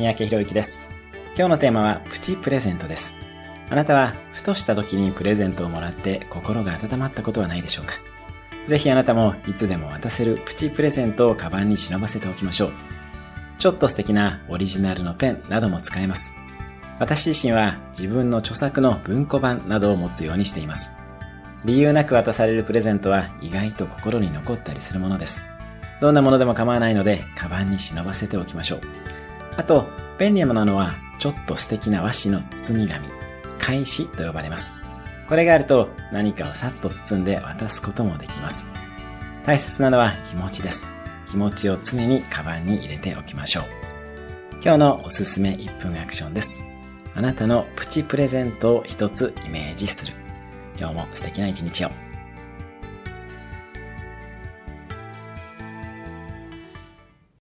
三宅博之です。今日のテーマはプチプレゼントです。あなたはふとした時にプレゼントをもらって心が温まったことはないでしょうか？ぜひあなたもいつでも渡せるプチプレゼントをカバンに忍ばせておきましょう。ちょっと素敵なオリジナルのペンなども使えます。私自身は自分の著作の文庫版などを持つようにしています。理由なく渡されるプレゼントは意外と心に残ったりするものです。どんなものでも構わないので、カバンに忍ばせておきましょう。あと、便利なのは、ちょっと素敵な和紙の包み紙、返しと呼ばれます。これがあると、何かをさっと包んで渡すこともできます。大切なのは気持ちです。気持ちを常にカバンに入れておきましょう。今日のおすすめ1分アクションです。あなたのプチプレゼントを一つイメージする。今日も素敵な一日を。